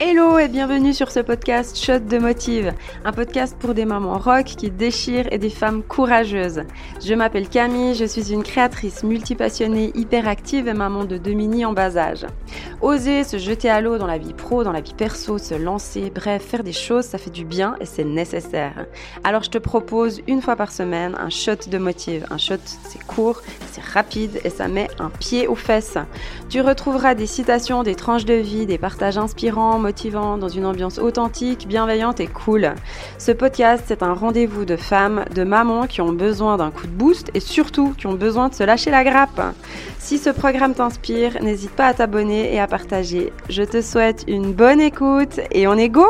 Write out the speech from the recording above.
Hello et bienvenue sur ce podcast Shot de Motive, un podcast pour des mamans rock qui déchirent et des femmes courageuses. Je m'appelle Camille, je suis une créatrice multipassionnée, hyperactive et maman de deux mini en bas âge. Oser se jeter à l'eau dans la vie pro, dans la vie perso, se lancer, bref, faire des choses, ça fait du bien et c'est nécessaire. Alors je te propose une fois par semaine un shot de Motive. Un shot, c'est court, c'est rapide et ça met un pied aux fesses. Tu retrouveras des citations, des tranches de vie, des partages inspirants, motivant, dans une ambiance authentique, bienveillante et cool. Ce podcast, c'est un rendez-vous de femmes, de mamans qui ont besoin d'un coup de boost et surtout qui ont besoin de se lâcher la grappe. Si ce programme t'inspire, n'hésite pas à t'abonner et à partager. Je te souhaite une bonne écoute et on est go